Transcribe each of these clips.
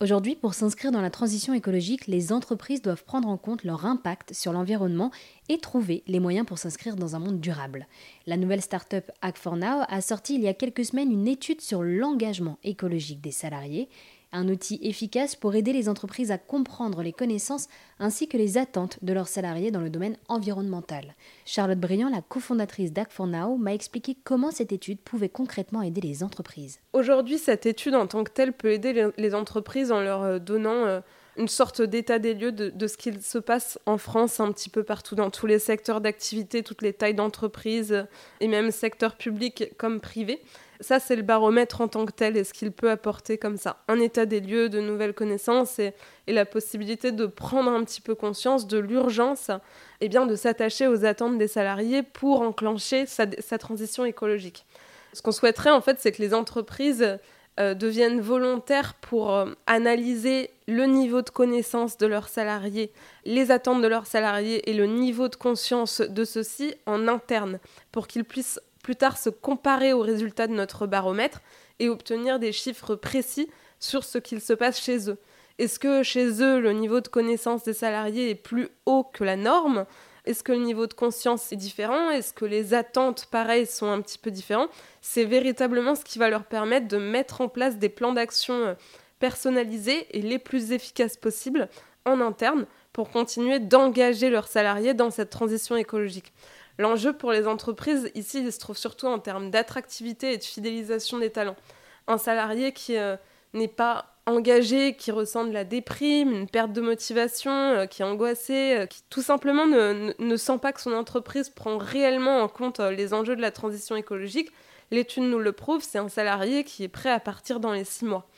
Aujourd'hui, pour s'inscrire dans la transition écologique, les entreprises doivent prendre en compte leur impact sur l'environnement et trouver les moyens pour s'inscrire dans un monde durable. La nouvelle start-up Act4Now a sorti il y a quelques semaines une étude sur l'engagement écologique des salariés un outil efficace pour aider les entreprises à comprendre les connaissances ainsi que les attentes de leurs salariés dans le domaine environnemental. Charlotte Briand, la cofondatrice d'Act4Now, m'a expliqué comment cette étude pouvait concrètement aider les entreprises. Aujourd'hui, cette étude en tant que telle peut aider les entreprises en leur euh, donnant euh, une sorte d'état des lieux de, ce qu'il se passe en France, un petit peu partout, dans tous les secteurs d'activité, toutes les tailles d'entreprise, et même secteur public comme privé. Ça, c'est le baromètre en tant que tel et ce qu'il peut apporter comme ça. Un état des lieux, de nouvelles connaissances et, la possibilité de prendre un petit peu conscience de l'urgence et bien de s'attacher aux attentes des salariés pour enclencher sa, transition écologique. Ce qu'on souhaiterait, en fait, c'est que les entreprises euh, deviennent volontaires pour euh, analyser le niveau de connaissance de leurs salariés, les attentes de leurs salariés et le niveau de conscience de ceux-ci en interne, pour qu'ils puissent plus tard se comparer aux résultats de notre baromètre et obtenir des chiffres précis sur ce qu'il se passe chez eux. Est-ce que chez eux, le niveau de connaissance des salariés est plus haut que la norme? Est-ce que le niveau de conscience est différent? Est-ce que les attentes, pareil, sont un petit peu différents C'est véritablement ce qui va leur permettre de mettre en place des plans d'action euh, personnalisés et les plus efficaces possibles en interne pour continuer d'engager leurs salariés dans cette transition écologique. L'enjeu pour les entreprises, ici, se trouve surtout en termes d'attractivité et de fidélisation des talents. Un salarié qui euh, n'est pas engagé, qui ressent de la déprime, une perte de motivation, euh, qui est angoissé, euh, qui tout simplement ne, sent pas que son entreprise prend réellement en compte les enjeux de la transition écologique, l'étude nous le prouve, c'est un salarié qui est prêt à partir dans les six mois.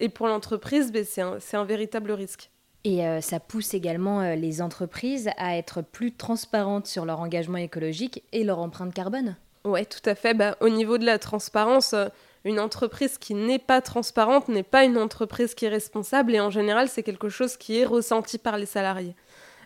Et pour l'entreprise, ben, c'est un véritable risque. Et euh, ça pousse également euh, les entreprises à être plus transparentes sur leur engagement écologique et leur empreinte carbone. Oui, tout à fait. Bah, au niveau de la transparence, euh, une entreprise qui n'est pas transparente n'est pas une entreprise qui est responsable et en général, c'est quelque chose qui est ressenti par les salariés.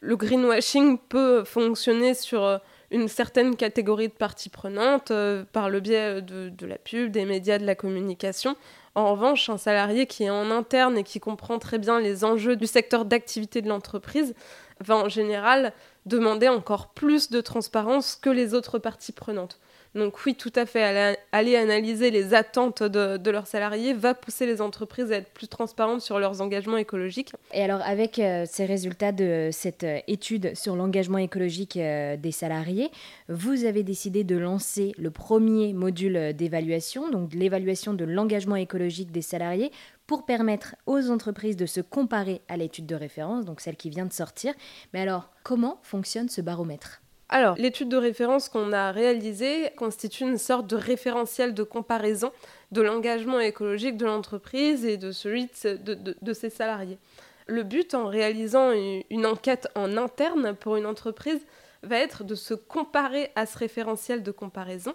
Le greenwashing peut fonctionner sur une certaine catégorie de parties prenantes par le biais de la pub, des médias, de la communication. En revanche, un salarié qui est en interne et qui comprend très bien les enjeux du secteur d'activité de l'entreprise va en général demander encore plus de transparence que les autres parties prenantes. Donc oui, tout à fait, aller, analyser les attentes de, leurs salariés va pousser les entreprises à être plus transparentes sur leurs engagements écologiques. Et alors avec euh, ces résultats de cette euh, étude sur l'engagement écologique euh, des salariés, vous avez décidé de lancer le premier module d'évaluation, donc l'évaluation de l'engagement écologique des salariés pour permettre aux entreprises de se comparer à l'étude de référence, donc celle qui vient de sortir. Mais alors, comment fonctionne ce baromètre? Alors, l'étude de référence qu'on a réalisée constitue une sorte de référentiel de comparaison de l'engagement écologique de l'entreprise et de celui de, ses salariés. Le but en réalisant une enquête en interne pour une entreprise va être de se comparer à ce référentiel de comparaison,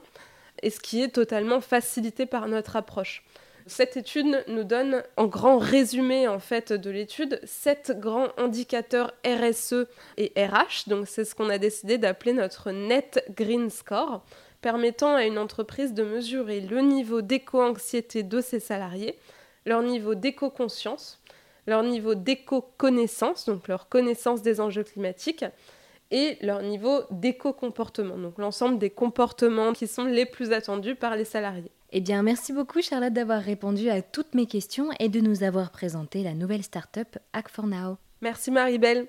et ce qui est totalement facilité par notre approche. Cette étude nous donne en grand résumé en fait de l'étude sept grands indicateurs RSE et RH, donc c'est ce qu'on a décidé d'appeler notre Net Green Score, permettant à une entreprise de mesurer le niveau d'éco-anxiété de ses salariés, leur niveau d'éco-conscience, leur niveau d'éco-connaissance, donc leur connaissance des enjeux climatiques, et leur niveau d'éco-comportement, donc l'ensemble des comportements qui sont les plus attendus par les salariés. Eh bien, merci beaucoup Charlotte d'avoir répondu à toutes mes questions et de nous avoir présenté la nouvelle start-up Hack for Now. Merci Marie-Belle.